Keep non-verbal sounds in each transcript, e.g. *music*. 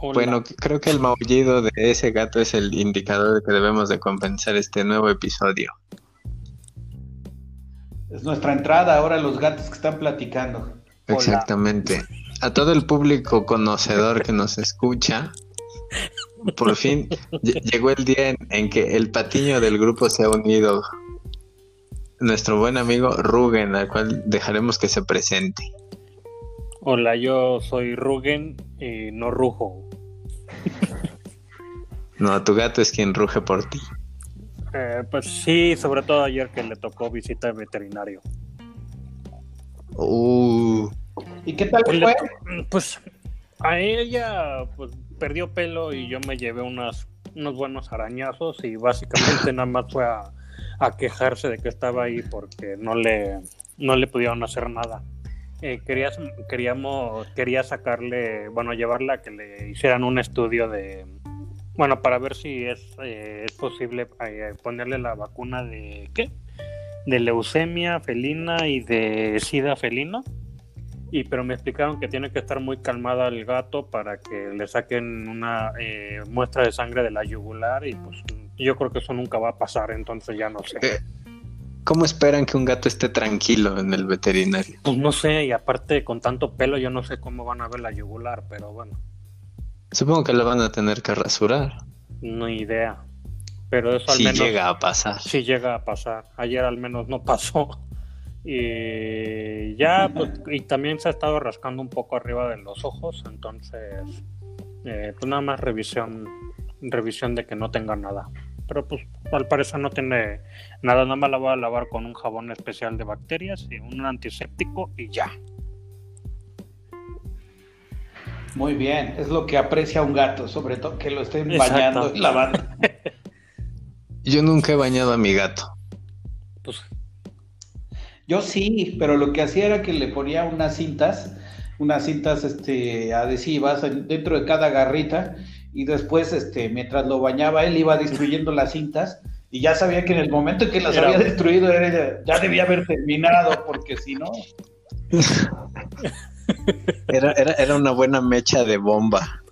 Bueno, creo que el maullido de ese gato es el indicador de que debemos de compensar este nuevo episodio. Es nuestra entrada ahora los gatos que están platicando. Exactamente. A todo el público conocedor que nos escucha, por fin llegó el día en, que el patiño del grupo se ha unido. Nuestro buen amigo Rugen, al cual dejaremos que se presente. Hola, yo soy Rugen y no rujo. No, tu gato es quien ruge por ti. Eh, pues sí, sobre todo ayer que le tocó visita de veterinario. Uh. ¿Y qué tal pues fue? pues a ella pues, perdió pelo y yo me llevé unas, unos buenos arañazos y básicamente *laughs* nada más fue a, quejarse de que estaba ahí porque no le, no le pudieron hacer nada. Eh, queríamos, quería sacarle, bueno, llevarla a que le hicieran un estudio de, bueno, para ver si es, eh, es posible eh, ponerle la vacuna de, ¿qué? De leucemia felina y de sida felino. Y pero me explicaron que tiene que estar muy calmada el gato para que le saquen una muestra de sangre de la yugular y pues yo creo que eso nunca va a pasar, entonces ya no sé. ¿Cómo esperan que un gato esté tranquilo en el veterinario? Pues no sé, y aparte con tanto pelo yo no sé cómo van a ver la yugular, pero bueno. Supongo que la van a tener que rasurar. No idea. Pero eso al si menos. Si llega a pasar. Si llega a pasar. Ayer al menos no pasó. Y ya, pues, y también se ha estado rascando un poco arriba de los ojos, entonces, eh, pues nada más revisión, revisión de que no tenga nada pero pues al parecer no tiene nada, nada más la voy a lavar con un jabón especial de bacterias y un antiséptico y ya. Muy bien, es lo que aprecia un gato, sobre todo que lo estén bañando *laughs* y lavando. Yo nunca he bañado a mi gato. Pues yo sí, pero lo que hacía era que le ponía unas cintas, unas cintas este, adhesivas dentro de cada garrita y después, este, mientras lo bañaba, él iba destruyendo las cintas y ya sabía que en el momento en que las había destruido ya debía haber terminado, porque si no... *laughs* Era, era, era una buena mecha de bomba.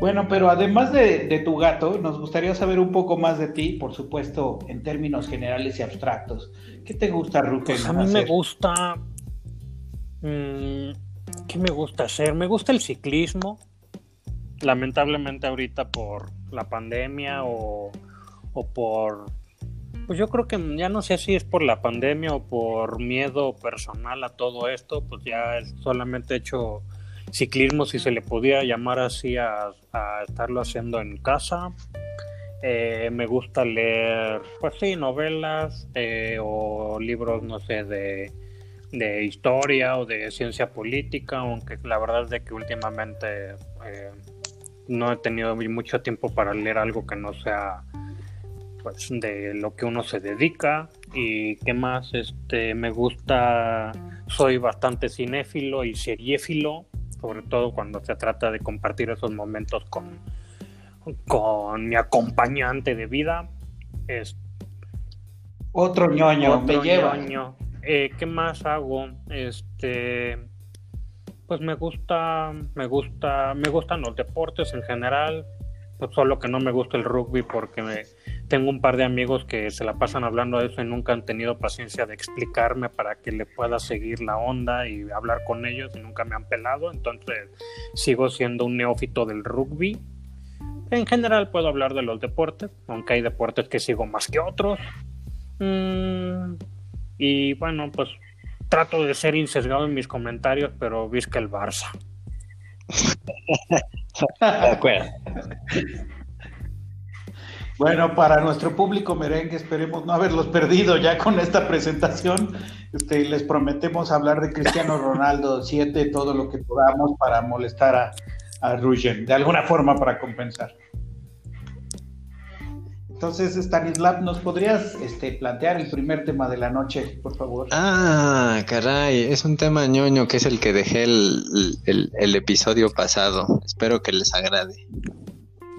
Bueno, pero además de, tu gato, nos gustaría saber un poco más de ti, por supuesto, en términos generales y abstractos. ¿Qué te gusta, Ruken? Pues a mí me gusta... Mm, ¿Qué me gusta hacer? Me gusta el ciclismo. Lamentablemente ahorita por la pandemia o, por... Pues yo creo que ya no sé si es por la pandemia o por miedo personal a todo esto, pues ya solamente he hecho ciclismo, si se le podía llamar así, a, estarlo haciendo en casa. Eh, me gusta leer, pues sí, novelas eh, o libros, no sé, de de historia o de ciencia política, aunque la verdad es de que últimamente eh, no he tenido mucho tiempo para leer algo que no sea pues de lo que uno se dedica y qué más este me gusta soy bastante cinéfilo y seriéfilo sobre todo cuando se trata de compartir esos momentos con con mi acompañante de vida es otro ñoño me lleva eh, ¿Qué más hago? Este, pues me gusta, me gusta, me gustan los deportes en general. Pues solo que no me gusta el rugby porque tengo un par de amigos que se la pasan hablando de eso y nunca han tenido paciencia de explicarme para que le pueda seguir la onda y hablar con ellos y nunca me han pelado. Entonces sigo siendo un neófito del rugby. En general puedo hablar de los deportes, aunque hay deportes que sigo más que otros. Mm, y bueno, pues trato de ser insesgado en mis comentarios, pero visca el Barça. *laughs* de acuerdo. Bueno, para nuestro público merengue, esperemos no haberlos perdido ya con esta presentación. Este, les prometemos hablar de Cristiano Ronaldo 7, todo lo que podamos para molestar a, a Rugen, de alguna forma para compensar. Entonces, Stanislav, ¿nos podrías este, plantear el primer tema de la noche, por favor? Ah, caray, es un tema ñoño que es el que dejé el, episodio pasado. Espero que les agrade.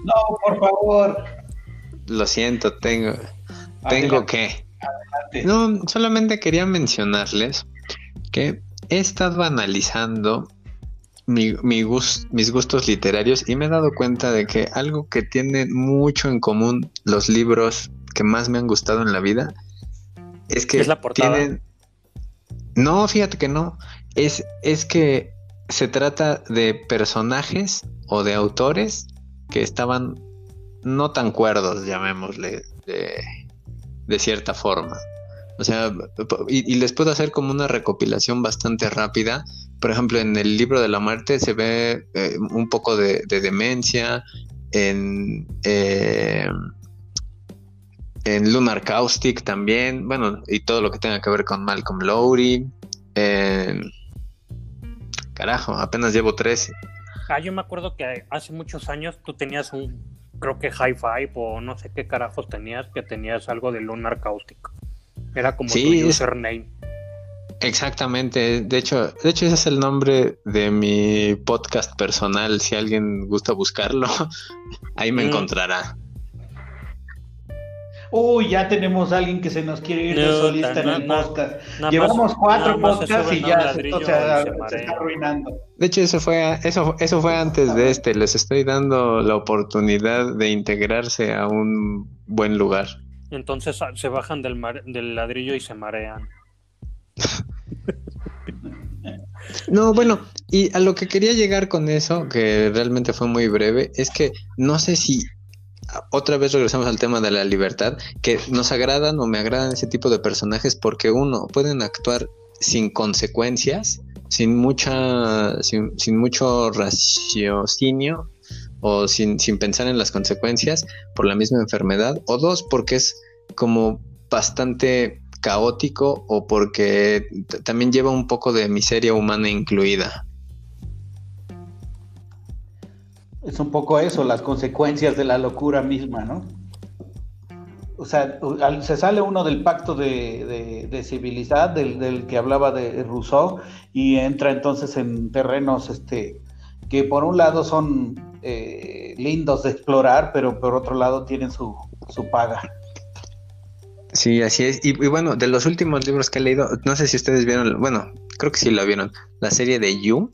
No, por favor. Lo siento, tengo, tengo que. No, solamente quería mencionarles que he estado analizando mi, mis gustos literarios y me he dado cuenta de que algo que tienen mucho en común los libros que más me han gustado en la vida es que la tienen... No, fíjate que no. Es, es que se trata de personajes o de autores que estaban no tan cuerdos, llamémosle, de, cierta forma. O sea, y, les puedo hacer como una recopilación bastante rápida. Por ejemplo, en el libro de la muerte se ve eh, un poco de, demencia, en, eh, en Lunar Caustic también, bueno, y todo lo que tenga que ver con Malcolm Lowry. carajo, apenas llevo 13. Ah, yo me acuerdo que hace muchos años tú tenías un, creo que High Five o no sé qué carajos tenías, que tenías algo de Lunar Caustic. Era como tu username. Exactamente, de hecho, de hecho ese es el nombre de mi podcast personal, si alguien gusta buscarlo, *laughs* ahí me mm. encontrará. Uy, ya tenemos a alguien que se nos quiere ir de solista en el podcast. Llevamos cuatro podcasts y ya se, está arruinando. De hecho, eso fue, eso, eso fue antes de este. Les estoy dando la oportunidad de integrarse a un buen lugar. Entonces ah, se bajan del, del ladrillo y se marean. *laughs* No, bueno, y a lo que quería llegar con eso, que realmente fue muy breve, es que no sé si otra vez regresamos al tema de la libertad, que nos agradan o me agradan ese tipo de personajes porque uno, pueden actuar sin consecuencias, sin mucha, sin, mucho raciocinio o sin, sin pensar en las consecuencias por la misma enfermedad, o dos, porque es como bastante caótico o porque también lleva un poco de miseria humana incluida. Es un poco eso, las consecuencias de la locura misma, ¿no? O sea, se sale uno del pacto de, de, civilidad, del, que hablaba de Rousseau, y entra entonces en terrenos este, que por un lado son eh, lindos de explorar, pero por otro lado tienen su, su paga. Sí, así es. Y, y, bueno, de los últimos libros que he leído, no sé si ustedes vieron, bueno, creo que sí lo vieron, la serie de You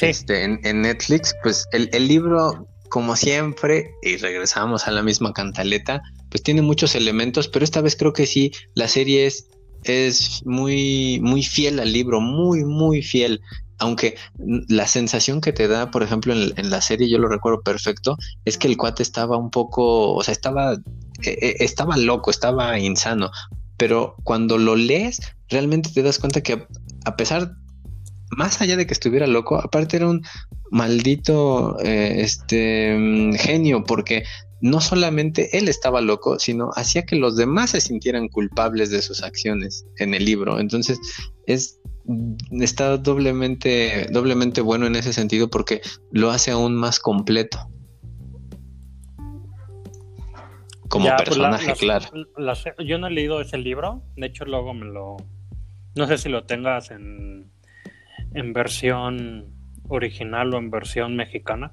este, en, Netflix, pues el, libro, como siempre, y regresamos a la misma cantaleta, pues tiene muchos elementos, pero esta vez creo que sí, la serie es, es muy, muy fiel al libro, muy, muy fiel. Aunque la sensación que te da, por ejemplo, en, la serie, yo lo recuerdo perfecto, es que el cuate estaba un poco, o sea, estaba, e, e, estaba loco, estaba insano, pero cuando lo lees, realmente te das cuenta que a pesar más allá de que estuviera loco, aparte era un maldito eh, este mm, genio, porque no solamente él estaba loco, sino hacía que los demás se sintieran culpables de sus acciones en el libro. Entonces, es mm, está doblemente, doblemente bueno en ese sentido porque lo hace aún más completo. Como pues, personaje, claro. yo no he leído ese libro, de hecho luego me lo... No sé si lo tengas en en versión original o en versión mexicana.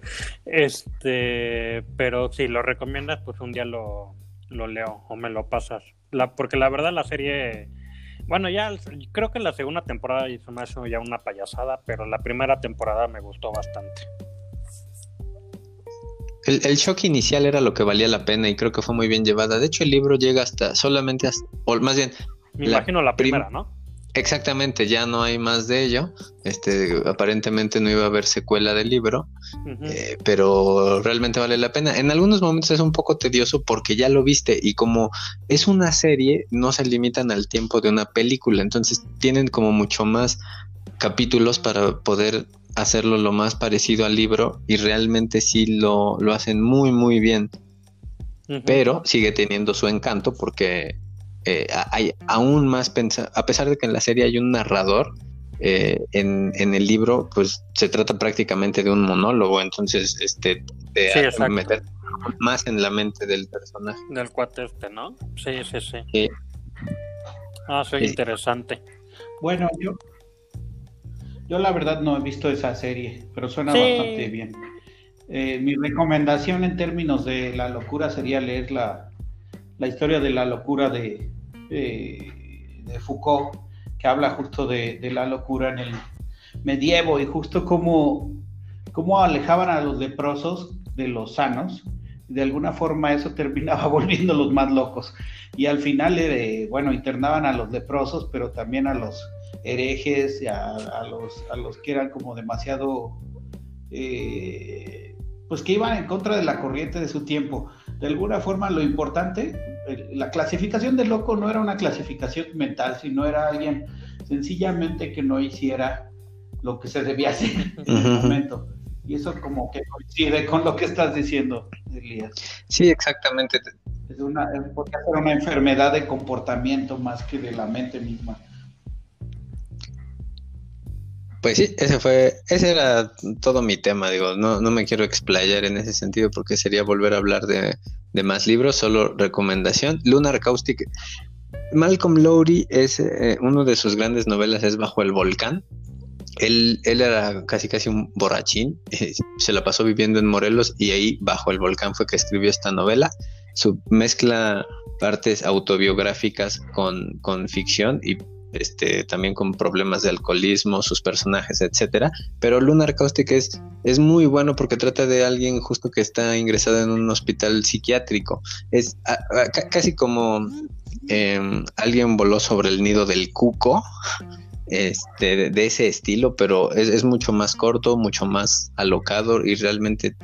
*laughs* este, pero si lo recomiendas, pues un día lo, lo leo o me lo pasas. La, porque la verdad la serie, bueno, ya creo que la segunda temporada hizo más ya una payasada, pero la primera temporada me gustó bastante. El, el, shock inicial era lo que valía la pena y creo que fue muy bien llevada. De hecho, el libro llega hasta solamente hasta, o más bien... Me imagino la primera, ¿no? Exactamente, ya no hay más de ello. Este, aparentemente no iba a haber secuela del libro, eh, pero realmente vale la pena. En algunos momentos es un poco tedioso porque ya lo viste y como es una serie, no se limitan al tiempo de una película, entonces tienen como mucho más capítulos para poder hacerlo lo más parecido al libro y realmente sí lo, lo hacen muy muy bien. Pero sigue teniendo su encanto porque eh, hay aún más pensar, a pesar de que en la serie hay un narrador, eh, en, el libro, pues se trata prácticamente de un monólogo, entonces este de meter más en la mente del personaje. Del cuate este, ¿no? Sí, sí, sí. Ah, soy interesante. Bueno, yo, yo la verdad no he visto esa serie, pero suena bastante bien. Eh, mi recomendación en términos de la locura sería leer la, la historia de la locura de, de Foucault, que habla justo de, la locura en el medievo y justo cómo, alejaban a los leprosos de los sanos. De alguna forma eso terminaba *laughs* volviéndolos más locos. Y al final, eh, bueno, internaban a los leprosos, pero también a los herejes, y a, los, a los que eran como demasiado, eh, pues que iban en contra de la corriente de su tiempo. De alguna forma lo importante, la clasificación de loco no era una clasificación mental, sino era alguien sencillamente que no hiciera lo que se debía hacer en ese momento. Y eso como que coincide con lo que estás diciendo, Elías. Sí, exactamente. Es una, porque ser una enfermedad de comportamiento más que de la mente misma. Pues sí, ese fue, ese era todo mi tema, digo, no, no me quiero explayar en ese sentido porque sería volver a hablar de, de más libros, solo recomendación. Lunar Caustic, Malcolm Lowry es eh, uno de sus grandes novelas es Bajo el Volcán. Él, él era casi casi un borrachín, eh, se la pasó viviendo en Morelos y ahí bajo el volcán fue que escribió esta novela. Su mezcla partes autobiográficas con, con ficción y este, también con problemas de alcoholismo, sus personajes, etcétera. Pero Lunar Caustic es, es muy bueno porque trata de alguien justo que está ingresado en un hospital psiquiátrico. Es casi como em, alguien voló sobre el nido del cuco. Este, de, ese estilo, pero es, mucho más corto, mucho más alocado y realmente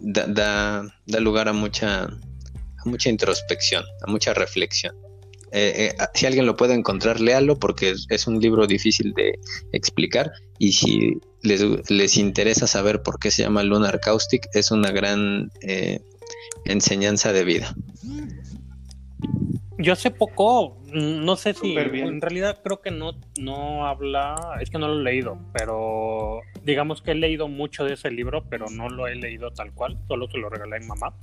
da, da, lugar a mucha, a mucha introspección, a mucha reflexión. Eh, eh, si alguien lo puede encontrar, léalo porque es, un libro difícil de explicar y si les, interesa saber por qué se llama Lunar Caustic, es una gran eh, enseñanza de vida. Yo hace poco, mm, no sé si, en realidad creo que no, no habla, es que no lo he leído, pero digamos que he leído mucho de ese libro, pero no lo he leído tal cual, solo se lo regalé a mi mamá.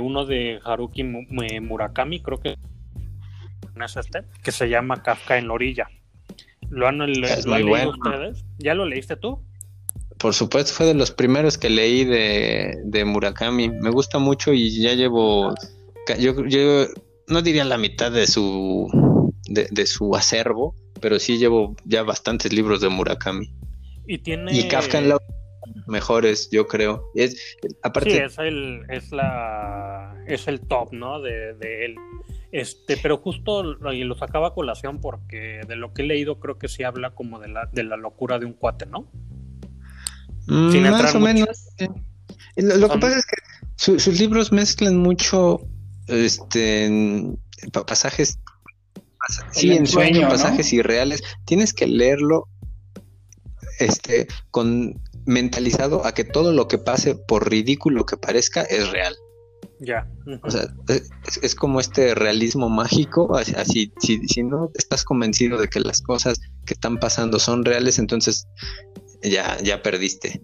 uno de Haruki Murakami, creo que es este, que se llama Kafka en la orilla. ¿Lo han, leído ustedes? ¿Ya lo leíste tú? Por supuesto, fue de los primeros que leí de, Murakami. Me gusta mucho y ya llevo, yo, yo no diría la mitad de su, de, su acervo, pero sí llevo ya bastantes libros de Murakami. Y tiene... Y Kafka en la mejores, yo creo. Es, aparte... Sí, es el, es la, es el top, ¿no? De, de él. Este, pero justo y lo sacaba a colación porque de lo que he leído creo que sí habla como de la, de la locura de un cuate, ¿no? Mm, más o menos. Lo, que pasa es que sus libros mezclan mucho este pasajes sí, en sueño, pasajes irreales. Tienes que leerlo este con mentalizado a que todo lo que pase, por ridículo que parezca, es real. Ya. O sea, es, como este realismo mágico, así, si, si, no estás convencido de que las cosas que están pasando son reales, entonces ya, ya perdiste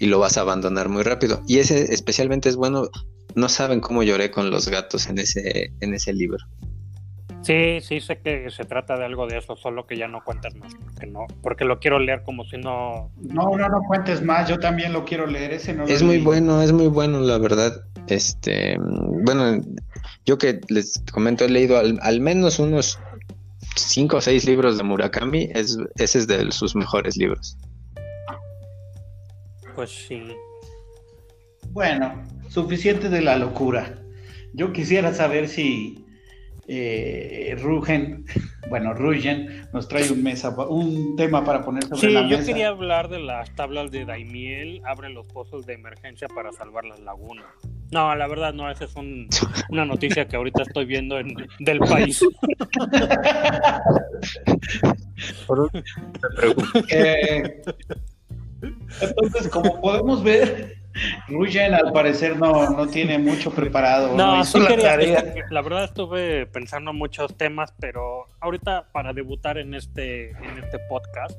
y lo vas a abandonar muy rápido. Y ese especialmente es bueno, no saben cómo lloré con los gatos en ese, en ese libro. Sí, sí sé que se trata de algo de eso, solo que ya no cuentas más, porque no, porque lo quiero leer como si no. No, no, no cuentes más, yo también lo quiero leer, ese no. Es muy bueno, es muy bueno, la verdad. Este, bueno, yo que les comento, he leído al, menos unos cinco o seis libros de Murakami, es, ese es de sus mejores libros. Pues sí. Bueno, suficiente de la locura. Yo quisiera saber si eh, Rugen, *laughs* bueno, Rugen nos trae un, mesa, un tema para poner sobre la mesa. yo quería hablar de las tablas de Daimiel, abre los pozos de emergencia para salvar las lagunas. No, la verdad no, esa es una noticia que ahorita estoy viendo en, del país. *laughs* Eh, entonces, como podemos ver, Ruyen al parecer no, no tiene mucho preparado. No, sí la, la verdad estuve pensando muchos temas, pero ahorita para debutar en este, en este podcast,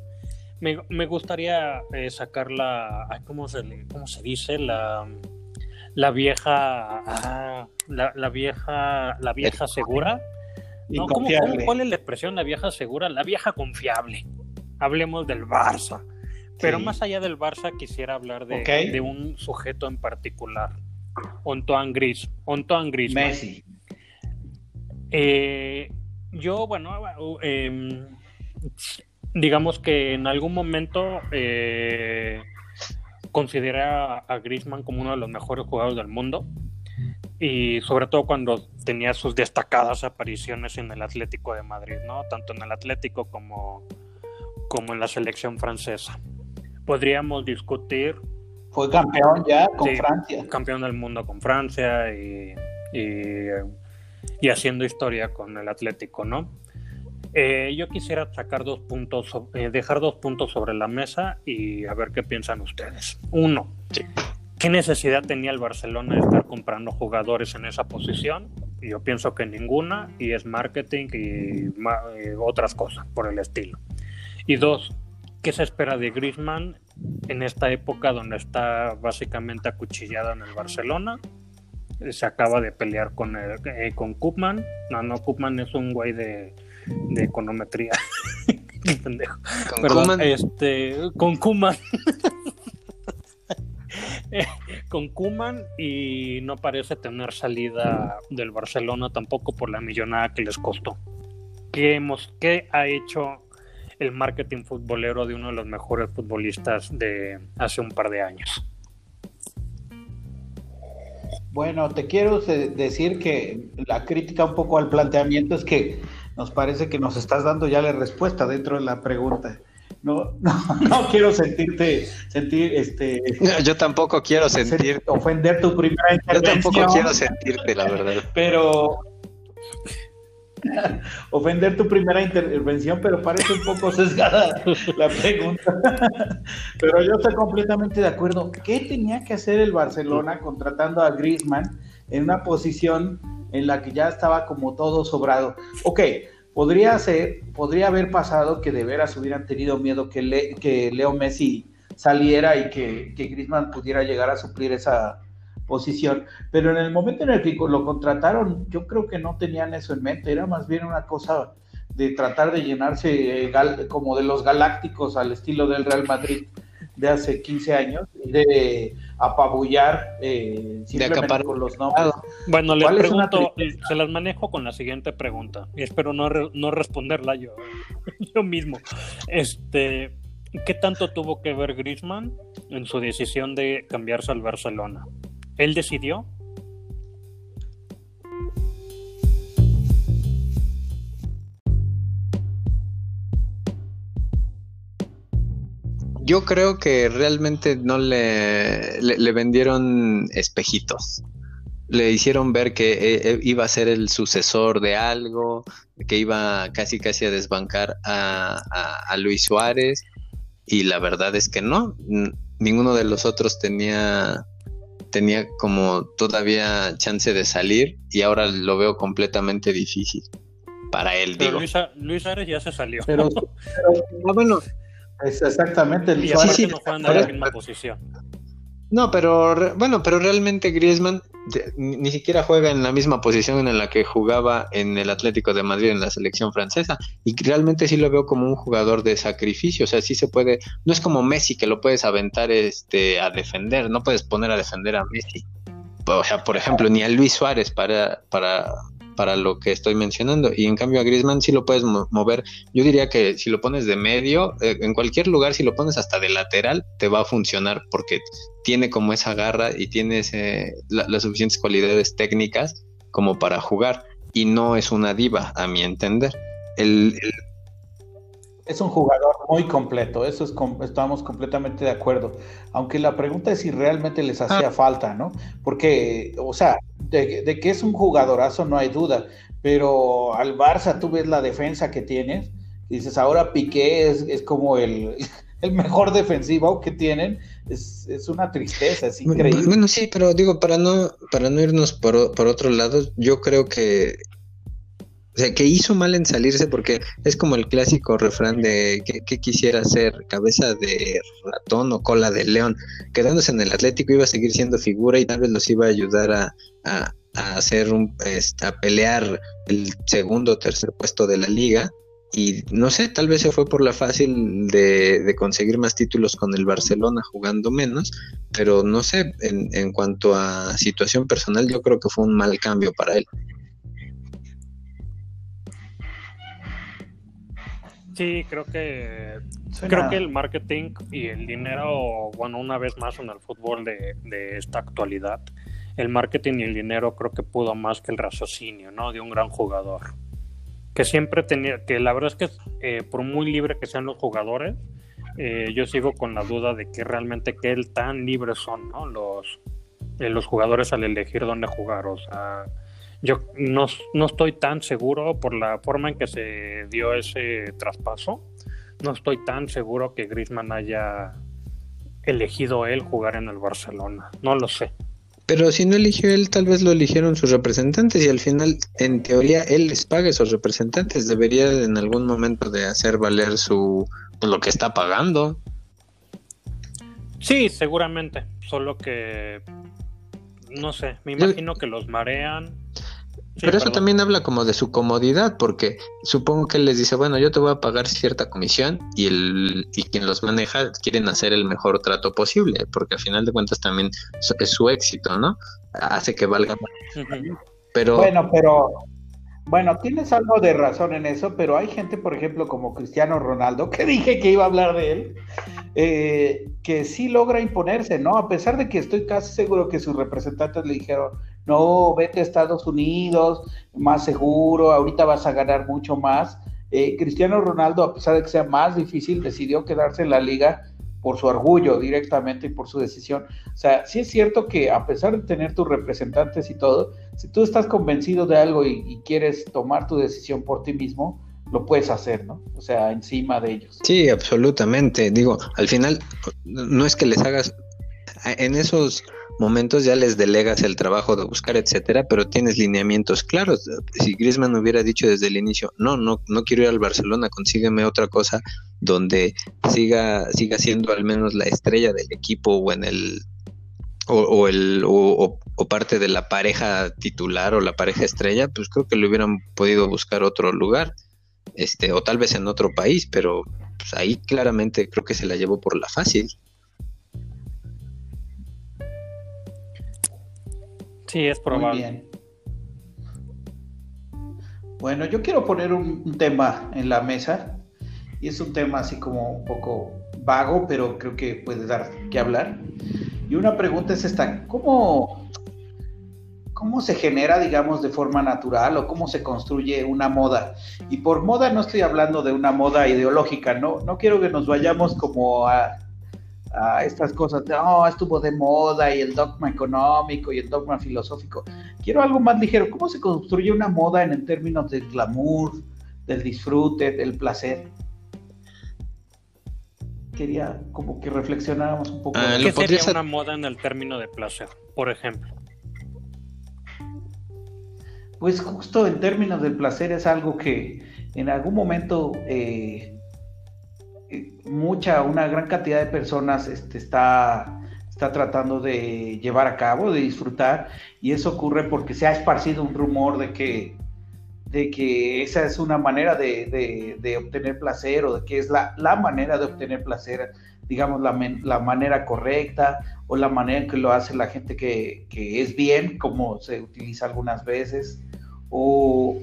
me, me gustaría eh, sacar la, ¿cómo se, ¿cómo se dice? La, la vieja, ah, la, vieja, la vieja segura. No, ¿cómo, cuál es la expresión la vieja segura? La vieja confiable. Hablemos del Barça. Pero más allá del Barça, quisiera hablar de, de un sujeto en particular. Antoine Gris. Antoine Gris. Messi. Eh, yo, bueno, em, digamos que en algún momento eh, consideré a, a Griezmann como uno de los mejores jugadores del mundo y sobre todo cuando tenía sus destacadas apariciones en el Atlético de Madrid, ¿no? Tanto en el Atlético como, como en la selección francesa. Podríamos discutir. Fue campeón ya con Francia. Campeón del mundo con Francia y, y, haciendo historia con el Atlético, ¿no? Eh, yo quisiera sacar dos puntos, eh, dejar dos puntos sobre la mesa y a ver qué piensan ustedes. Uno, ¿qué necesidad tenía el Barcelona de estar comprando jugadores en esa posición? Yo pienso que ninguna, y es marketing y, y eh, otras cosas por el estilo. Y dos, ¿qué se espera de Griezmann en esta época donde está básicamente acuchillado en el Barcelona? Se acaba de pelear con, el, con Koopman. No, no, Koopman es un güey de, de econometría. *laughs* Qué pendejo. Con Perdón, este, con Kuman. *laughs* con Kuman y no parece tener salida del Barcelona tampoco por la millonada que les costó. ¿Qué, hemos, qué ha hecho el marketing futbolero de uno de los mejores futbolistas de hace un par de años? Bueno, te quiero decir que la crítica un poco al planteamiento es que nos parece que nos estás dando ya la respuesta dentro de la pregunta. No, *laughs* no, no quiero sentirte, sentir, este... *laughs* yo tampoco quiero sentir... Ofender tu primera intervención. Yo tampoco quiero sentirte, la verdad. Pero... *laughs* ofender tu primera intervención, pero parece un poco sesgada la pregunta. *laughs* pero yo estoy completamente de acuerdo. ¿Qué tenía que hacer el Barcelona contratando a Griezmann en una posición en la que ya estaba como todo sobrado. Ok, podría ser, podría haber pasado que de veras hubieran tenido miedo que, Leo Messi saliera y que, que Griezmann pudiera llegar a suplir esa posición, pero en el momento en el que lo contrataron, yo creo que no tenían eso en mente, era más bien una cosa de tratar de llenarse eh, como de los galácticos al estilo del Real Madrid de hace 15 años de apabullar eh, simplemente con los nombres. Bueno, les pregunto, se las manejo con la siguiente pregunta y espero no, no responderla yo, *laughs* yo mismo. Este, ¿Qué tanto tuvo que ver Griezmann en su decisión de cambiarse al Barcelona? ¿Él decidió? Yo creo que realmente no le, le, vendieron espejitos. Le hicieron ver que eh, eh, iba a ser el sucesor de algo, que iba casi casi a desbancar a, a, Luis Suárez. Y la verdad es que no. Ninguno de los otros tenía tenía como todavía chance de salir y ahora lo veo completamente difícil para él. Pero Luis, Luis Suárez ya se salió. Pero, *laughs* ah, bueno, es exactamente. El y sí, no juegan en la misma posición. No, pero bueno, pero realmente Griezmann ni siquiera juega en la misma posición en la que jugaba en el Atlético de Madrid en la selección francesa. Y realmente sí lo veo como un jugador de sacrificio, o sea, sí se puede, no es como Messi que lo puedes aventar este a defender, no puedes poner a defender a Messi. O sea, por ejemplo, ni a Luis Suárez para para para lo que estoy mencionando. Y en cambio a Griezmann sí lo puedes mover. Yo diría que si lo pones de medio, eh, en cualquier lugar, si lo pones hasta de lateral, te va a funcionar porque tiene como esa garra y tiene las suficientes cualidades técnicas como para jugar. Y no es una diva, a mi entender. el, es un jugador muy completo, eso es estamos completamente de acuerdo. Aunque la pregunta es si realmente les hacía ah. falta, ¿no? Porque, o sea, de, que es un jugadorazo no hay duda, pero al Barça tú ves la defensa que tienes, dices, ahora Piqué es, como *laughs* el, mejor defensivo que tienen, es, una tristeza, es increíble. Bueno, sí, pero digo, para no, para no irnos por, por otro lado, yo creo que o sea, que hizo mal en salirse porque es como el clásico refrán de que, quisiera ser cabeza de ratón o cola de león. Quedándose en el Atlético iba a seguir siendo figura y tal vez los iba a ayudar a, hacer un, este, a pelear el segundo o tercer puesto de la liga. Y no sé, tal vez se fue por la fácil de, de conseguir más títulos con el Barcelona jugando menos, pero no sé, en, en cuanto a situación personal, yo creo que fue un mal cambio para él. Sí, creo que creo que el marketing y el dinero, bueno, una vez más en el fútbol de, de, esta actualidad, el marketing y el dinero creo que pudo más que el raciocinio, ¿no? De un gran jugador. Que siempre tenía, que la verdad es que eh, por muy libre que sean los jugadores, eh, yo sigo con la duda de que realmente qué tan libres son, ¿no? Los, eh, los jugadores al elegir dónde jugar, o sea yo no, estoy tan seguro por la forma en que se dio ese traspaso. No estoy tan seguro que Griezmann haya elegido él jugar en el Barcelona. No lo sé. Pero si no eligió él, tal vez lo eligieron sus representantes y al final, en teoría, él les paga a esos representantes. Debería en algún momento de hacer valer su pues, lo que está pagando. Sí, seguramente. Solo que no sé, me imagino que los marean pero eso también habla como de su comodidad, porque supongo que él les dice, bueno, yo te voy a pagar cierta comisión y el y quien los maneja quieren hacer el mejor trato posible, porque al final de cuentas también es su éxito, ¿no? Hace que valga. Pero bueno, pero bueno, tienes algo de razón en eso, pero hay gente, por ejemplo, como Cristiano Ronaldo, que *laughs* dije que iba a hablar de él, eh, que sí logra imponerse, ¿no? A pesar de que estoy casi seguro que sus representantes le dijeron, no, vete a Estados Unidos, más seguro, ahorita vas a ganar mucho más. Eh, Cristiano Ronaldo, a pesar de que sea más difícil, decidió quedarse en la liga por su orgullo directamente y por su decisión. O sea, sí es cierto que a pesar de tener tus representantes y todo, si tú estás convencido de algo y, y quieres tomar tu decisión por ti mismo, lo puedes hacer, ¿no? O sea, encima de ellos. Sí, absolutamente. Digo, al final, no es que les hagas, en esos momentos ya les delegas el trabajo de buscar, etcétera, pero tienes lineamientos claros. Si Griezmann hubiera dicho desde el inicio, no, no, no quiero ir al Barcelona, consígueme otra cosa donde siga, siga siendo al menos la estrella del equipo o en el o, el o, parte de la pareja titular o la pareja estrella, pues creo que le hubieran podido buscar otro lugar, este, o tal vez en otro país, pero pues ahí claramente creo que se la llevó por la fácil. Sí, es probable. bien. Bueno, yo quiero poner un, tema en la mesa y es un tema así como un poco vago, pero creo que puede dar que hablar. Y una pregunta es esta, ¿cómo, cómo se genera, digamos, de forma natural o cómo se construye una moda? Y por moda no estoy hablando de una moda ideológica, no, no quiero que nos vayamos como a a estas cosas de, oh, estuvo de moda y el dogma económico y el dogma filosófico. Quiero algo más ligero. ¿Cómo se construye una moda en términos del glamour, del disfrute, del placer? Quería como que reflexionáramos un poco. Ah, ¿Qué sería una moda en el término de placer, por ejemplo? Pues justo en términos del placer es algo que en algún momento eh, mucha, una gran cantidad de personas este, está, está tratando de llevar a cabo, de disfrutar, y eso ocurre porque se ha esparcido un rumor de que, de que esa es una manera de, de, obtener placer o de que es la, la manera de obtener placer, digamos, la, la, manera correcta o la manera en que lo hace la gente que, que es bien, como se utiliza algunas veces, o,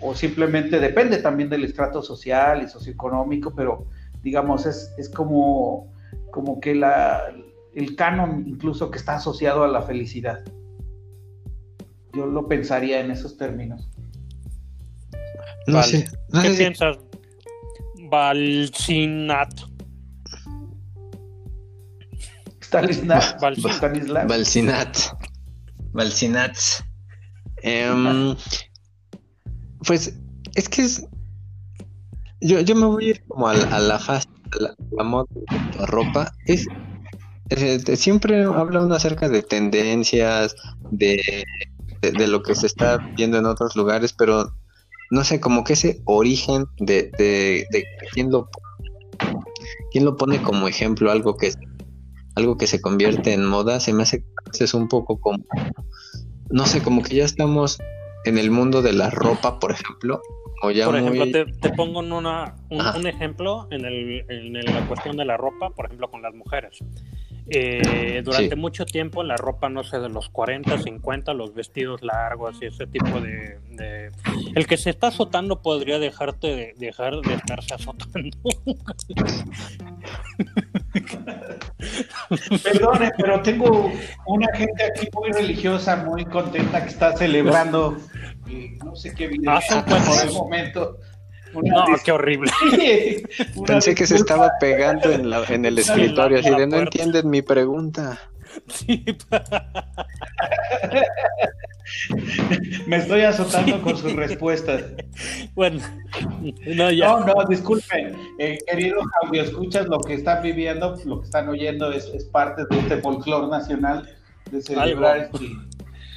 o simplemente depende también del estrato social y socioeconómico, pero digamos, es, es como, como que la, el canon incluso que está asociado a la felicidad. Yo lo pensaría en esos términos. No sé. ¿Qué piensas? Balsinat. Balsinat. Balsinat. Balsinat. Em, pues es que es, yo, yo me voy a ir como a, la fase, a la, moda de la ropa. Es, siempre habla acerca de tendencias, de, de, lo que se está viendo en otros lugares, pero no sé, como que ese origen de, de, de quién lo quién lo pone como ejemplo, algo que algo que se convierte en moda, se me hace es un poco como no sé, como que ya estamos en el mundo de la ropa, por ejemplo, por ejemplo, te, pongo una, un, ejemplo en, el, en, la cuestión de la ropa, por ejemplo, con las mujeres. Eh, durante mucho tiempo la ropa, no sé, de los 40, 50, los vestidos largos y ese tipo de... El que se está azotando podría dejarte de, dejar de estarse azotando. *laughs* Perdone, pero tengo una gente aquí muy religiosa, muy contenta que está celebrando, eh, no sé qué video, ah, por el momento no, qué horrible. *laughs* Pensé que se estaba pegando en, la, en el escritorio, así de no entienden mi pregunta. *laughs* Me estoy azotando con sus respuestas. Bueno, no, ya. No, no, disculpen, eh, querido audio, escuchas lo que están viviendo, lo que están oyendo es, es parte de este folclore nacional de celebrar este,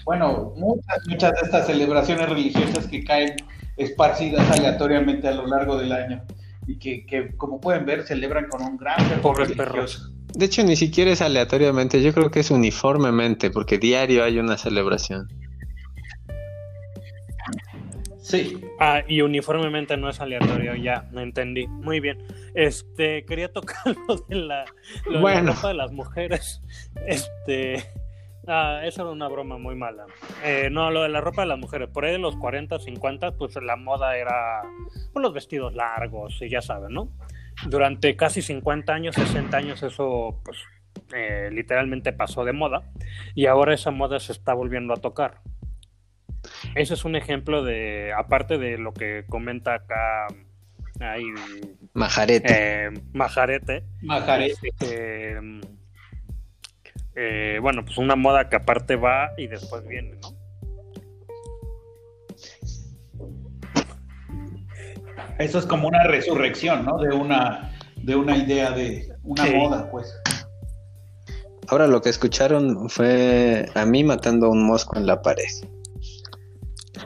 bueno, muchas, muchas de estas celebraciones religiosas que caen esparcidas aleatoriamente a lo largo del año y que, como pueden ver celebran con un gran pobres perros. De hecho, ni siquiera es aleatoriamente, yo creo que es uniformemente, porque diario hay una celebración. Sí. Ah, y uniformemente no es aleatorio, ya, me entendí. Muy bien. Este, quería tocar *laughs* lo de la, bueno. de las mujeres. Este, Ah, eso era una broma muy mala. Eh, no, lo de la ropa de las mujeres. Por ahí de los 40, 50, pues la moda era pues, los vestidos largos y ya saben, ¿no? Durante casi 50 años, 60 años, eso pues eh, literalmente pasó de moda y ahora esa moda se está volviendo a tocar. Ese es un ejemplo de, aparte de lo que comenta acá ahí, Majarete. Eh, Majarete. Majarete. Este, eh, bueno, pues una moda que aparte va y después viene, ¿no? Eso es como una resurrección, ¿no? De una, de una idea de una moda, pues. Ahora lo que escucharon fue a mí matando un mosco en la pared.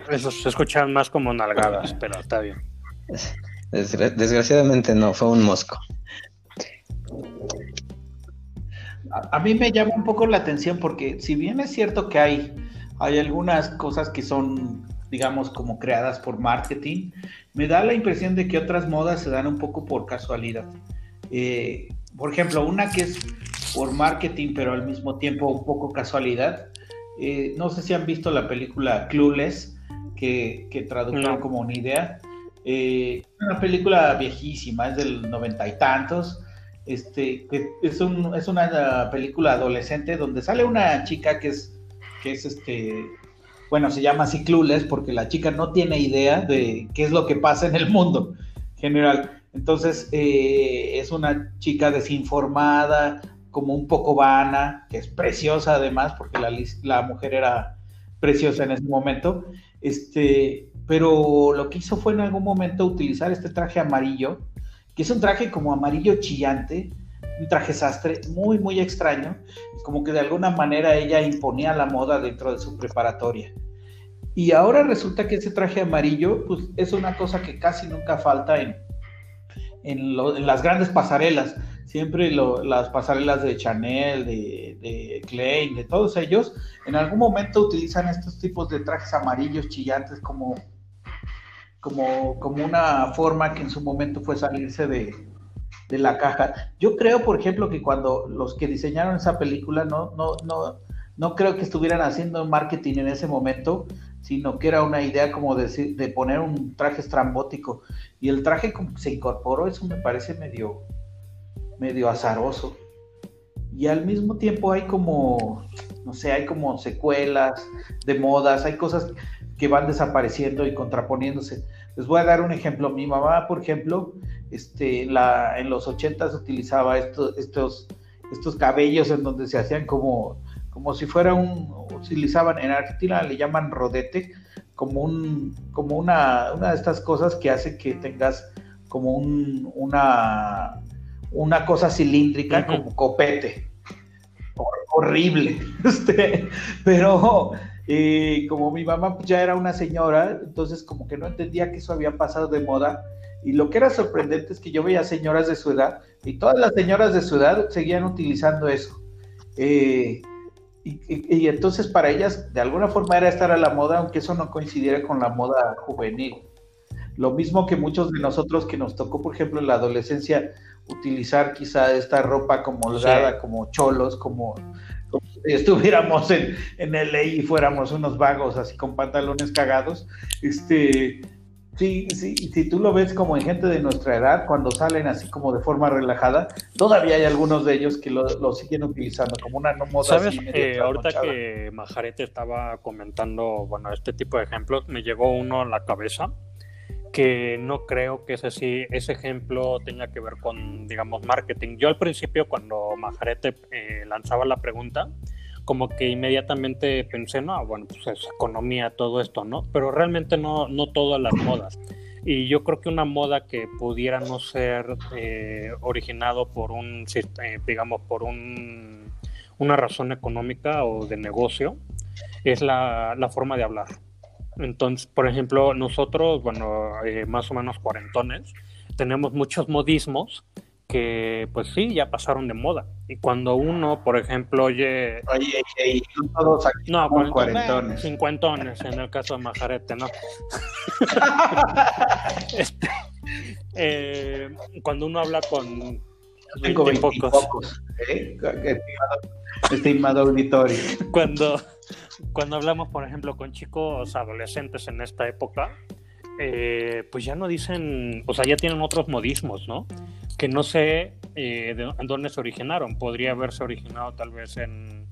Eso se escuchan más como nalgadas, pero está bien. Desgraciadamente no, fue un mosco a, mí me llama un poco la atención porque si bien es cierto que hay, hay algunas cosas que son, digamos, como creadas por marketing, me da la impresión de que otras modas se dan un poco por casualidad. Eh, por ejemplo, una que es por marketing, pero al mismo tiempo un poco casualidad. Eh, no sé si han visto la película Clueless, que, que tradujeron como una idea. Eh, una película viejísima, es del noventa y tantos, este, que es, un, es una película adolescente donde sale una chica que es, que es este, bueno, se llama así porque la chica no tiene idea de qué es lo que pasa en el mundo general. Entonces, eh, es una chica desinformada, como un poco vana, que es preciosa además, porque la, la mujer era preciosa en ese momento. Este, pero lo que hizo fue en algún momento utilizar este traje amarillo que es un traje como amarillo chillante, un traje sastre muy, muy extraño, como que de alguna manera ella imponía la moda dentro de su preparatoria. Y ahora resulta que ese traje amarillo pues, es una cosa que casi nunca falta en, en, las grandes pasarelas. Siempre las pasarelas de Chanel, de, de Klein, de todos ellos, en algún momento utilizan estos tipos de trajes amarillos chillantes como como, como una forma que en su momento fue salirse de, de, la caja. Yo creo, por ejemplo, que cuando los que diseñaron esa película no, no, no, no creo que estuvieran haciendo marketing en ese momento, sino que era una idea como de, de poner un traje estrambótico. Y el traje como se incorporó, eso me parece medio, medio azaroso. Y al mismo tiempo hay como, no sé, hay como secuelas de modas, hay cosas que van desapareciendo y contraponiéndose. Les voy a dar un ejemplo. Mi mamá, por ejemplo, este, la, en los ochentas utilizaba estos, estos, estos cabellos en donde se hacían como, como si fuera un, utilizaban, en Argentina le llaman rodete, como, un, como una, una de estas cosas que hace que tengas como un, una, una cosa cilíndrica, como copete. horrible. *laughs* Este, pero y como mi mamá pues, ya era una señora, entonces como que no entendía que eso había pasado de moda. Y lo que era sorprendente es que yo veía señoras de su edad y todas las señoras de su edad seguían utilizando eso. Eh, y, entonces para ellas de alguna forma era estar a la moda, aunque eso no coincidiera con la moda juvenil. Lo mismo que muchos de nosotros que nos tocó, por ejemplo, en la adolescencia, utilizar quizá esta ropa como holgada, como cholos, como, si estuviéramos en, en LA y fuéramos unos vagos así con pantalones cagados. Este, Sí, sí, si tú lo ves como en gente de nuestra edad, cuando salen así como de forma relajada, todavía hay algunos de ellos que lo, siguen utilizando como una no moda. ¿Sabes? Eh, ahorita que Majarete estaba comentando, bueno, este tipo de ejemplos, me llegó uno a la cabeza que no creo que ese sí, ese ejemplo tenga que ver con, digamos, marketing. Yo al principio, cuando Majarete eh, lanzaba la pregunta, como que inmediatamente pensé, no, bueno, pues es economía, todo esto, ¿no? Pero realmente no, no todas las modas. Y yo creo que una moda que pudiera no ser eh, originado por un, eh, digamos, por un, una razón económica o de negocio, es la, la, forma de hablar. Entonces, por ejemplo, nosotros, bueno, eh, más o menos cuarentones, tenemos muchos modismos que pues sí, ya pasaron de moda. Y cuando uno, por ejemplo, oye... Oye, todos aquí no, cuarentones. Cincuentones, en el caso de Majarete, ¿no? *laughs* este, eh, cuando uno habla con... Tengo pocos. ¿eh? Estimado auditorio. Cuando, cuando hablamos, por ejemplo, con chicos adolescentes en esta época, eh, pues ya no dicen, o sea, ya tienen otros modismos, ¿no? Que no sé eh, de dónde se originaron. Podría haberse originado tal vez en,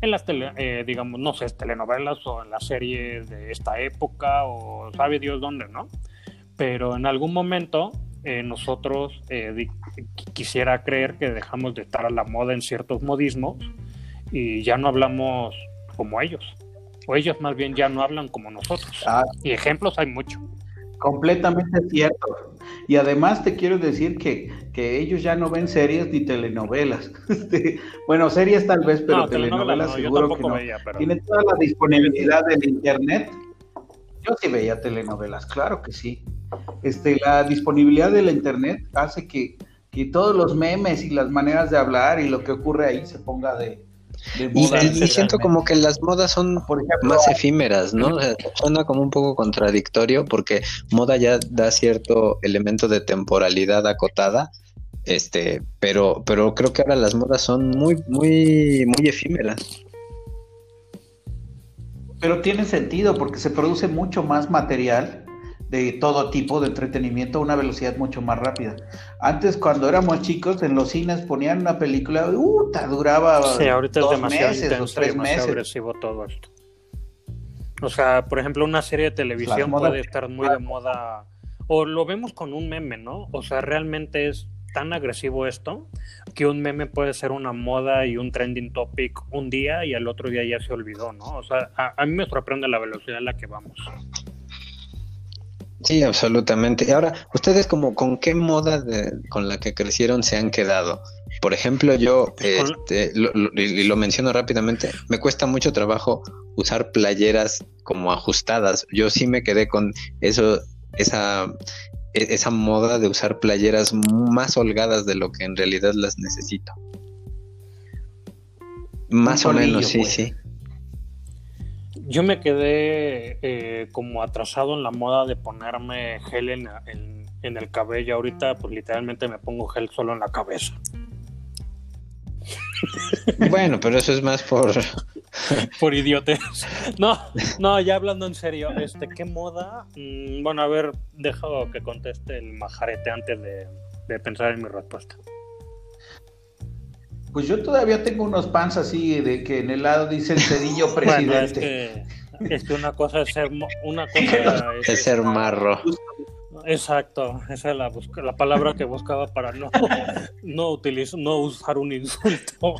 en las, tele, eh, digamos, no sé, telenovelas o en las series de esta época o sabe Dios dónde, ¿no? Pero en algún momento nosotros quisiera creer que dejamos de estar a la moda en ciertos modismos y ya no hablamos como ellos. O ellos más bien ya no hablan como nosotros. Ah. y ejemplos hay mucho. Completamente cierto. Y además te quiero decir que, que ellos ya no ven series ni telenovelas. *laughs* Este, bueno, series tal vez, pero telenovelas seguro que no. Tiene toda la disponibilidad del internet. Yo sí veía telenovelas, claro que sí. Este, la disponibilidad del internet hace que, que todos los memes y las maneras de hablar y lo que ocurre ahí se ponga de, y, siento como que las modas son más efímeras, ¿no? *clears throat* suena como un poco contradictorio porque moda ya da cierto elemento de temporalidad acotada, este, pero, pero creo que ahora las modas son muy, muy, muy efímeras. Pero tiene sentido porque se produce mucho más material de todo tipo de entretenimiento a una velocidad mucho más rápida. Antes, cuando éramos chicos, en los cines ponían una película, uh, duraba sí, ahorita dos es demasiado meses intenso, tres demasiado agresivo todo esto. O sea, por ejemplo, una serie de televisión puede estar muy de moda, o lo vemos con un meme, ¿no? O sea, realmente es tan agresivo esto que un meme puede ser una moda y un trending topic un día y al otro día ya se olvidó, ¿no? O sea, a, a mí me sorprende la velocidad en la que vamos. Sí, absolutamente. Y ahora, ¿ustedes como con qué moda con la que crecieron se han quedado? Por ejemplo, yo, este, lo, y lo menciono rápidamente, me cuesta mucho trabajo usar playeras como ajustadas. Yo sí me quedé con eso, esa, e, esa moda de usar playeras más holgadas de lo que en realidad las necesito. Más o menos, sí, pues. sí. Yo me quedé eh, como atrasado en la moda de ponerme gel en, el cabello. Ahorita, pues literalmente me pongo gel solo en la cabeza. Bueno, pero eso es más por. *laughs* por idiotes. No, no, ya hablando en serio, este, ¿qué moda? Mm, bueno, a ver, dejo que conteste el majarete antes de, de pensar en mi respuesta. Pues yo todavía tengo unos pants así de que en el lado dice el cedillo *laughs* presidente. es, que, una cosa es ser una *laughs* cosa es, ser marro. Exacto, esa es la, la palabra que buscaba para no, *laughs* no, utilizo, no usar un insulto.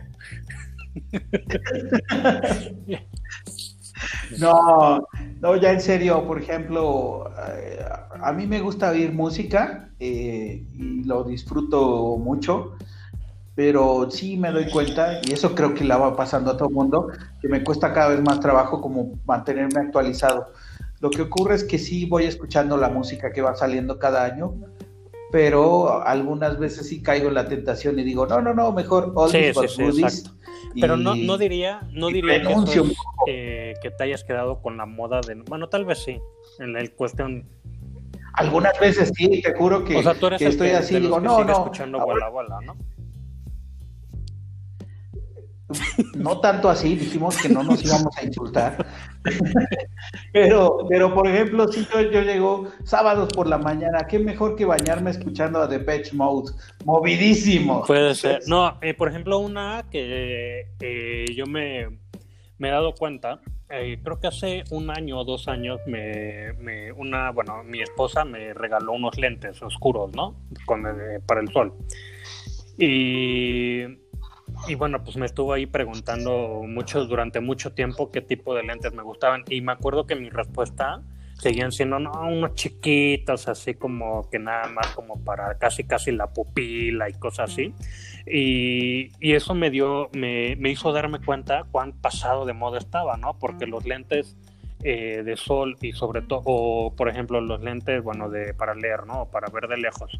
No, no, ya en serio, por ejemplo, eh, a mí me gusta oír música eh, y lo disfruto mucho pero sí me doy cuenta, y eso creo que la va pasando a todo el mundo, que me cuesta cada vez más trabajo como mantenerme actualizado. Lo que ocurre es que sí voy escuchando la música que va saliendo cada año, pero algunas veces sí caigo en la tentación y digo, no, no, no, mejor oldies sí, sí, Pero no, no diría, no diría que, eh, que te hayas quedado con la moda de... Bueno, tal vez sí, en la cuestión Algunas veces sí, te juro que, o sea, tú eres que el estoy que- así, digo, no, escuchando ¿no? No tanto así, dijimos que no nos íbamos a insultar. *laughs* pero, pero por ejemplo, si yo, yo llego sábados por la mañana, qué mejor que bañarme escuchando a Depeche Mode, movidísimo. Puede ser. No, eh, por ejemplo, una que eh, yo me, me he dado cuenta, eh, creo que hace un año o dos años, me, una, bueno, mi esposa me regaló unos lentes oscuros, ¿no? Con, para el sol. Y, y bueno, pues me estuvo ahí preguntando mucho, durante mucho tiempo qué tipo de lentes me gustaban. Y me acuerdo que mi respuesta seguían siendo, no, unos chiquitos, así como que nada más como para casi casi la pupila y cosas así. Y, y eso me dio, me, me hizo darme cuenta cuán pasado de moda estaba, ¿no? Porque los lentes eh, de sol y sobre todo, o por ejemplo los lentes, bueno, de para leer, ¿no? Para ver de lejos,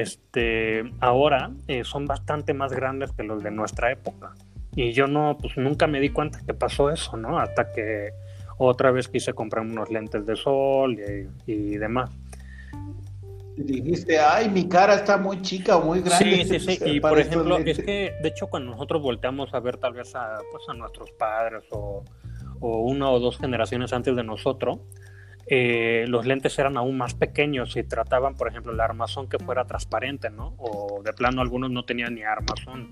este, ahora eh, son bastante más grandes que los de nuestra época. Y yo no, pues nunca me di cuenta que pasó eso, ¿no? Hasta que otra vez quise comprar unos lentes de sol y, y demás. Dijiste, ay, mi cara está muy chica o muy grande. Sí, sí, sí. *laughs* Y por ejemplo, es que de hecho cuando nosotros volteamos a ver tal vez a, pues, a nuestros padres o, o una o dos generaciones antes de nosotros, eh, los lentes eran aún más pequeños y trataban, por ejemplo, el armazón que fuera transparente, ¿no? O de plano algunos no tenían ni armazón.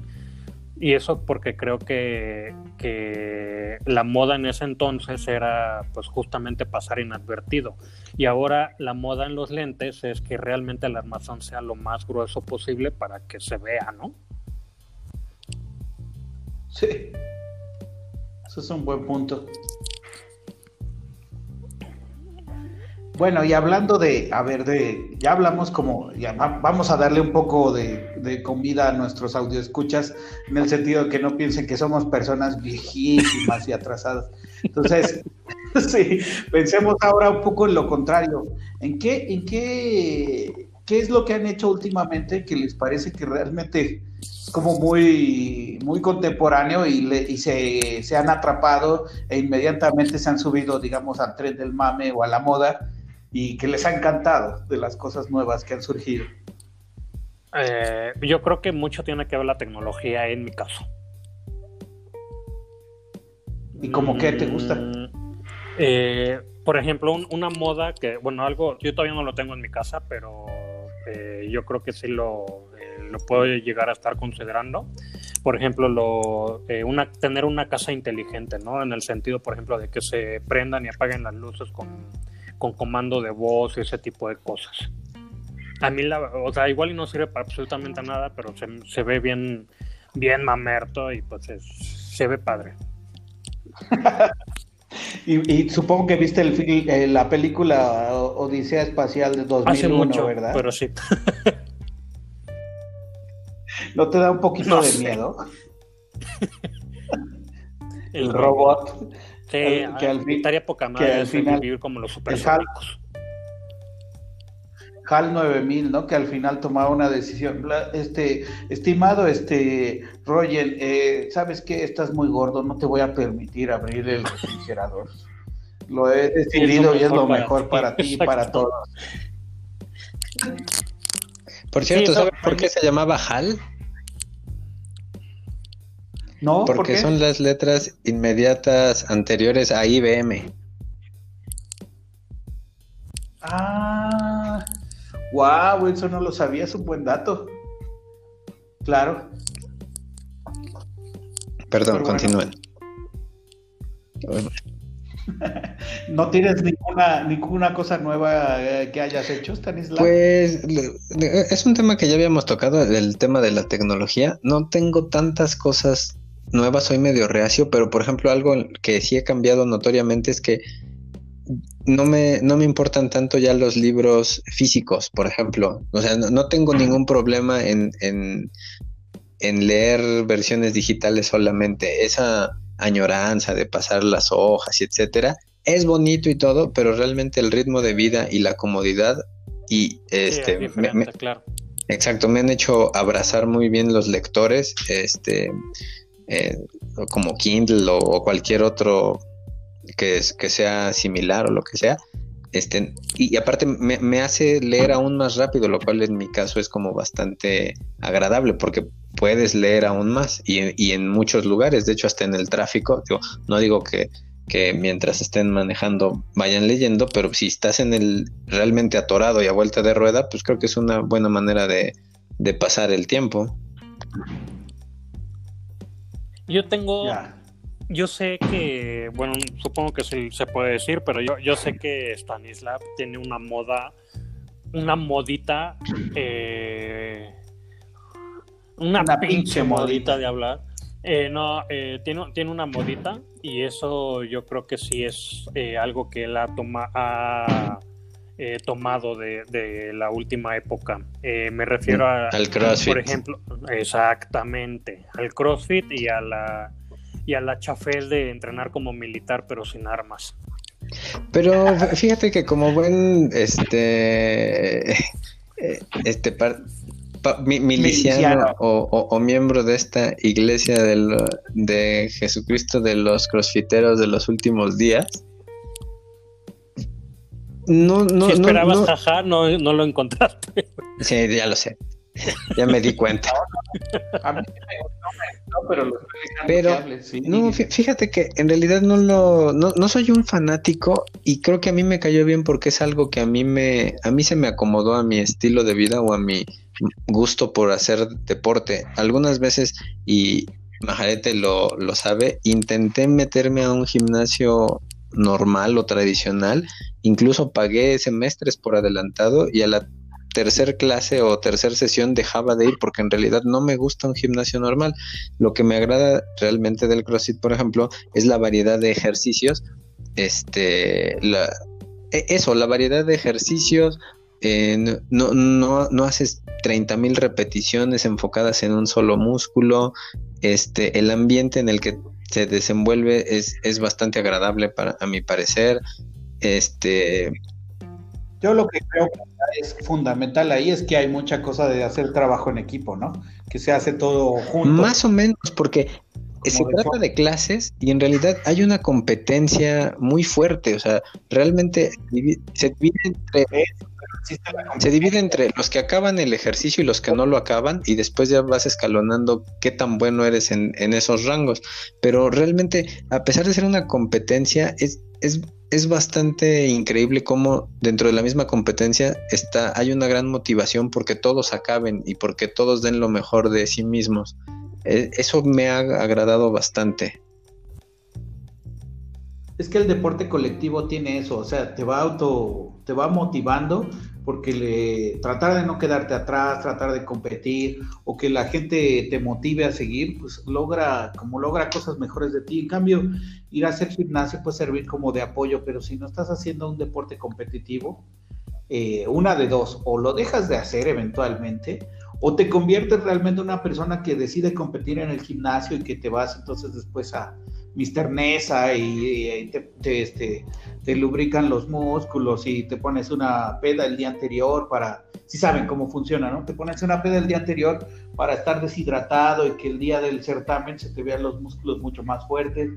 Y eso porque creo que, que la moda en ese entonces era pues justamente pasar inadvertido. Y ahora la moda en los lentes es que realmente el armazón sea lo más grueso posible para que se vea, ¿no? Sí. Eso es un buen punto. Bueno, y hablando de, a ver, de, ya hablamos como, ya va- vamos a darle un poco de, de comida a nuestros audioescuchas, en el sentido de que no piensen que somos personas viejísimas y atrasadas. Entonces, *laughs* sí, pensemos ahora un poco en lo contrario. ¿En qué, en qué, qué es lo que han hecho últimamente que les parece que realmente es como muy, muy contemporáneo y, le- y se, se han atrapado e inmediatamente se han subido, digamos, al tren del mame o a la moda y que les ha encantado de las cosas nuevas que han surgido? Eh, yo creo que mucho tiene que ver la tecnología en mi caso. ¿Y como qué te gusta? Mm, eh, por ejemplo, un- una moda que, bueno, algo, yo todavía no lo tengo en mi casa, pero eh, yo creo que sí lo, eh, lo puedo llegar a estar considerando. Por ejemplo, lo, eh, una, tener una casa inteligente, ¿no? En el sentido, por ejemplo, de que se prendan y apaguen las luces con, con comando de voz y ese tipo de cosas. A mí, la, o sea, igual y no sirve para absolutamente nada, pero se, se ve bien, bien mamerto y pues es- se ve padre. *laughs* Y, y supongo que viste el, eh, la película Odisea Espacial de 2001, Hace mucho, ¿verdad? pero sí. *laughs* ¿No te da un poquito No de sé. miedo? El, *laughs* El robot. Sí, el- que al fin- estaría poca que madre al final- vivir como los supersónicos. HAL 9000, ¿no? Que al final tomaba una decisión. Este, estimado, este, Roger, eh, ¿sabes qué? Estás muy gordo, no te voy a permitir abrir el refrigerador. Lo he decidido y es lo mejor para ti y para todos. Por cierto, ¿sabes por qué se llamaba HAL? ¿No? ¿Por Porque son las letras inmediatas anteriores a IBM. Ah, wow, eso no lo sabía, es un buen dato. Claro. Perdón, bueno. continúen. *laughs* ¿No tienes ninguna, ninguna cosa nueva eh, que hayas hecho, Stanislav? Pues es un tema que ya habíamos tocado, el tema de la tecnología. No tengo tantas cosas nuevas, soy medio reacio, pero por ejemplo algo que sí he cambiado notoriamente es que no me, no me importan tanto ya los libros físicos, por ejemplo. O sea, no, no tengo ningún problema en, en, en leer versiones digitales solamente. Esa añoranza de pasar las hojas y etcétera, es bonito y todo, pero realmente el ritmo de vida y la comodidad y Sí, este es me- diferente, me- claro. exacto, me han hecho abrazar muy bien los lectores, este eh, como Kindle o, cualquier otro que, es- que sea similar o lo que sea. Este, y, aparte me, hace leer aún más rápido, lo cual en mi caso es como bastante agradable porque puedes leer aún más y, en muchos lugares, de hecho hasta en el tráfico, no digo que, que mientras estén manejando vayan leyendo, pero si estás en el realmente atorado y a vuelta de rueda, pues creo que es una buena manera de, de pasar el tiempo. Yo tengo yo sé que, bueno, supongo que se, se puede decir, pero yo, yo sé que Stanislav tiene una moda, una modita, eh, una, pinche, modita, de hablar. Eh, no, eh, tiene, tiene una modita y eso yo creo que sí es algo que él ha, toma, ha tomado de, de, la última época. me refiero a, al CrossFit. Por ejemplo, exactamente, al CrossFit y a la y a la chafel de entrenar como militar pero sin armas. Pero fíjate que como buen este eh, este miliciano, O, miembro de esta iglesia de Jesucristo de los crossfiteros de los últimos días. No, no, si esperabas no, jaja, no, no lo encontraste. Sí, ya lo sé. Ya me di cuenta. *laughs* A mí pero pero no, fíjate que en realidad no lo no, soy un fanático y creo que a mí me cayó bien porque es algo que a mí me a mí se me acomodó a mi estilo de vida o a mi gusto por hacer deporte. Algunas veces y Majarete lo, lo sabe, intenté meterme a un gimnasio normal o tradicional, incluso pagué semestres por adelantado y a la tercer clase o tercer sesión dejaba de ir porque en realidad no me gusta un gimnasio normal. Lo que me agrada realmente del CrossFit, por ejemplo, es la variedad de ejercicios. Este, e, eso, la variedad de ejercicios. Eh, no, no, no haces 30 mil repeticiones enfocadas en un solo músculo. Este, el ambiente en el que se desenvuelve es, es bastante agradable para, a mi parecer. Este, yo lo que creo que es fundamental ahí es que hay mucha cosa de hacer trabajo en equipo, ¿no? Que se hace todo junto. Más o menos, porque se trata de clases y en realidad hay una competencia muy fuerte, o sea, realmente se divide entre se divide entre los que acaban el ejercicio y los que no lo acaban y después ya vas escalonando qué tan bueno eres en, esos rangos, pero realmente a pesar de ser una competencia es, es es bastante increíble cómo dentro de la misma competencia está, hay una gran motivación porque todos acaben y porque todos den lo mejor de sí mismos. E, eso me ha agradado bastante. Es que el deporte colectivo tiene eso, o sea, te va auto, te va motivando porque le, tratar de no quedarte atrás, tratar de competir o que la gente te motive a seguir, pues logra, como logra cosas mejores de ti. En cambio, ir a hacer gimnasio puede servir como de apoyo, pero si no estás haciendo un deporte competitivo, eh, una de dos, o lo dejas de hacer eventualmente, o te conviertes realmente en una persona que decide competir en el gimnasio y que te vas entonces después a, Mr. Nesa y, te, este, te lubrican los músculos y te pones una peda el día anterior para, si saben cómo funciona, ¿no? Te pones una peda el día anterior para estar deshidratado y que el día del certamen se te vean los músculos mucho más fuertes.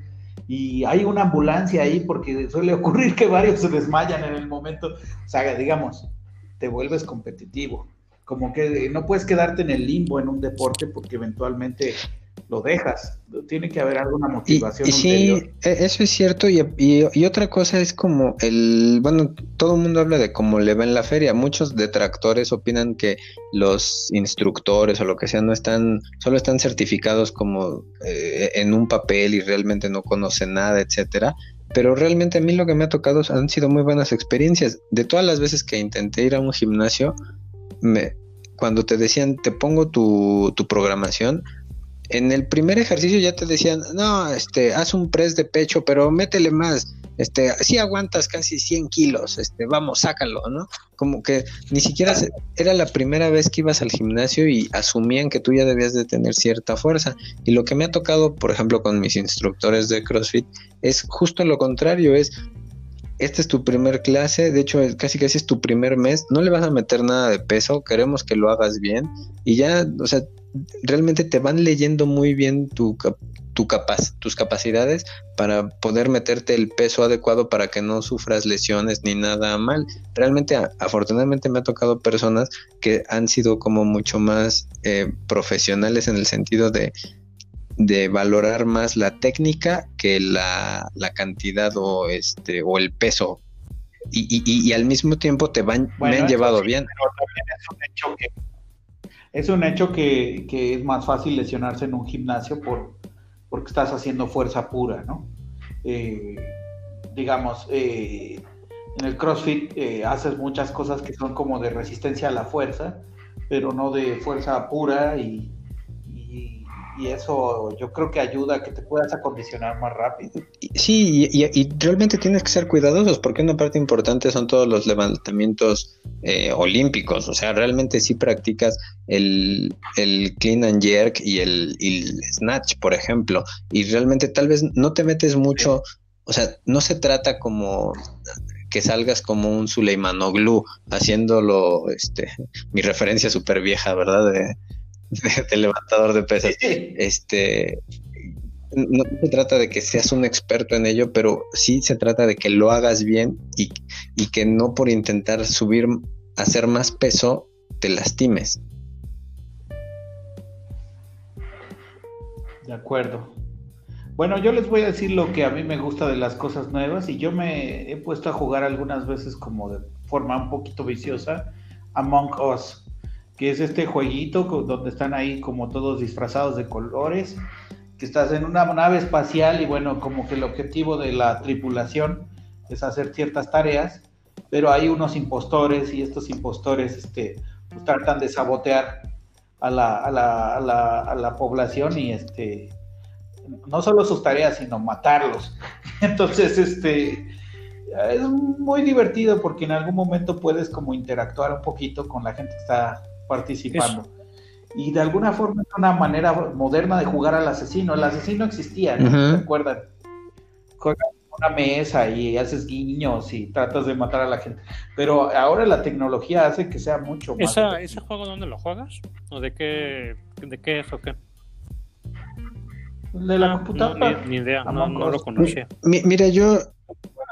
Y hay una ambulancia ahí porque suele ocurrir que varios se desmayan en el momento. O sea, digamos, te vuelves competitivo. Como que no puedes quedarte en el limbo en un deporte porque eventualmente lo dejas. Tiene que haber alguna motivación. Y, sí, e, eso es cierto. Y, y, otra cosa es como el, bueno, todo el mundo habla de cómo le va en la feria. Muchos detractores opinan que los instructores o lo que sea no están, solo están certificados como eh, en un papel y realmente no conocen nada, etcétera. Pero realmente a mí lo que me ha tocado han sido muy buenas experiencias. De todas las veces que intenté ir a un gimnasio, me, cuando te decían, te pongo tu, tu programación, en el primer ejercicio ya te decían, no, este, haz un press de pecho, pero métele más, este, si aguantas casi 100 kilos, este, vamos, sácalo, ¿no? Como que ni siquiera era la primera vez que ibas al gimnasio y asumían que tú ya debías de tener cierta fuerza. Y lo que me ha tocado, por ejemplo, con mis instructores de CrossFit, es justo lo contrario, es, esta es tu primer clase, de hecho casi casi es tu primer mes, no le vas a meter nada de peso, queremos que lo hagas bien y ya, o sea, realmente te van leyendo muy bien tu, tu capaz, tus capacidades para poder meterte el peso adecuado para que no sufras lesiones ni nada mal. Realmente, afortunadamente me ha tocado personas que han sido como mucho más eh, profesionales en el sentido de, de valorar más la técnica que la, la, cantidad o este o el peso y, y, y al mismo tiempo te van me han llevado bien es un hecho que es un hecho que, que, es más fácil lesionarse en un gimnasio por porque estás haciendo fuerza pura, ¿no? Eh, digamos, eh, en el CrossFit eh, haces muchas cosas que son como de resistencia a la fuerza, pero no de fuerza pura y, y eso yo creo que ayuda a que te puedas acondicionar más rápido. Sí, y, realmente tienes que ser cuidadosos porque una parte importante son todos los levantamientos eh, olímpicos, o sea, realmente sí practicas el, clean and jerk y el, snatch, por ejemplo, y realmente tal vez no te metes mucho, o sea, no se trata como que salgas como un Suleimanoglu haciéndolo, este, mi referencia súper vieja, ¿verdad? De, *laughs* de, levantador de pesas. Este, no se trata de que seas un experto en ello, pero sí se trata de que lo hagas bien y, y que no por intentar subir, hacer más peso, te lastimes. De acuerdo. Bueno, yo les voy a decir lo que a mí me gusta de las cosas nuevas y yo me he puesto a jugar algunas veces como de forma un poquito viciosa Among Us que es este jueguito donde están ahí como todos disfrazados de colores, que estás en una nave espacial y bueno, como que el objetivo de la tripulación es hacer ciertas tareas, pero hay unos impostores y estos impostores este, pues, tratan de sabotear a la, a, la, a, la, población y este no solo sus tareas, sino matarlos. *laughs* Entonces, este es muy divertido porque en algún momento puedes como interactuar un poquito con la gente que está participando. Y de alguna forma es una manera moderna de jugar al asesino. El asesino existía, ¿no? ¿Se acuerdan? Juegas una mesa y haces guiños y tratas de matar a la gente. Pero ahora la tecnología hace que sea mucho más. ¿Esa, ¿Ese juego dónde lo juegas? ¿O de qué, de qué es o qué? De la ah, computadora. ni, idea, no, no, lo conocía. mira, yo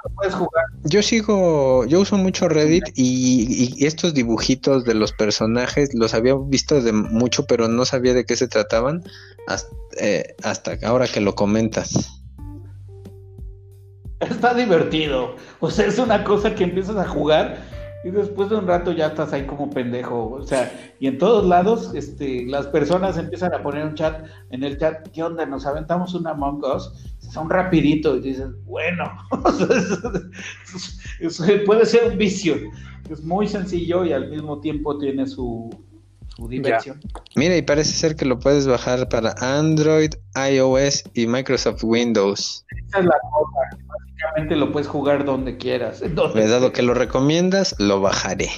puedes jugar. Yo sigo, yo uso mucho Reddit y, estos dibujitos de los personajes los había visto de mucho, pero no sabía de qué se trataban hasta, eh, hasta ahora que lo comentas. Está divertido. O sea, es una cosa que empiezas a jugar y después de un rato ya estás ahí como pendejo. O sea, y en todos lados, este, las personas empiezan a poner un chat, en el chat, ¿qué onda? Nos aventamos una Among Us, son rapidito, y dices, bueno, *laughs* puede ser un vicio. Es muy sencillo y al mismo tiempo tiene su, su diversión. Mira, y parece ser que lo puedes bajar para Android, iOS y Microsoft Windows. Esa es la cosa lo puedes jugar donde quieras. Donde dado que lo recomiendas, lo bajaré.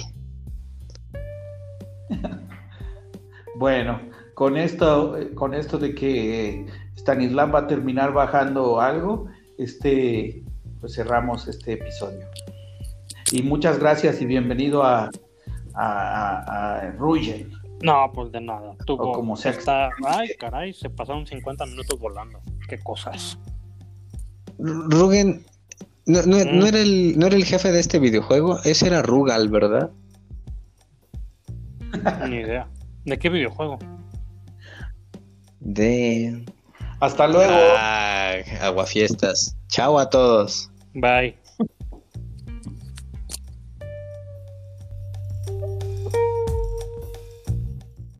*laughs* bueno, con esto, con esto de que Stanislav va a terminar bajando algo, este, pues cerramos este episodio. Y muchas gracias y bienvenido a, a, a, No, pues de nada. Tuvo, como sea. Está... Ay, caray, se pasaron 50 minutos volando. Qué cosas. Rugen, no, no, no, mm. era el, no era el jefe de este videojuego, ese era Rugal, ¿verdad? Ni idea. ¿De qué videojuego? De. Hasta luego. Ah, aguafiestas. Chao a todos. Bye.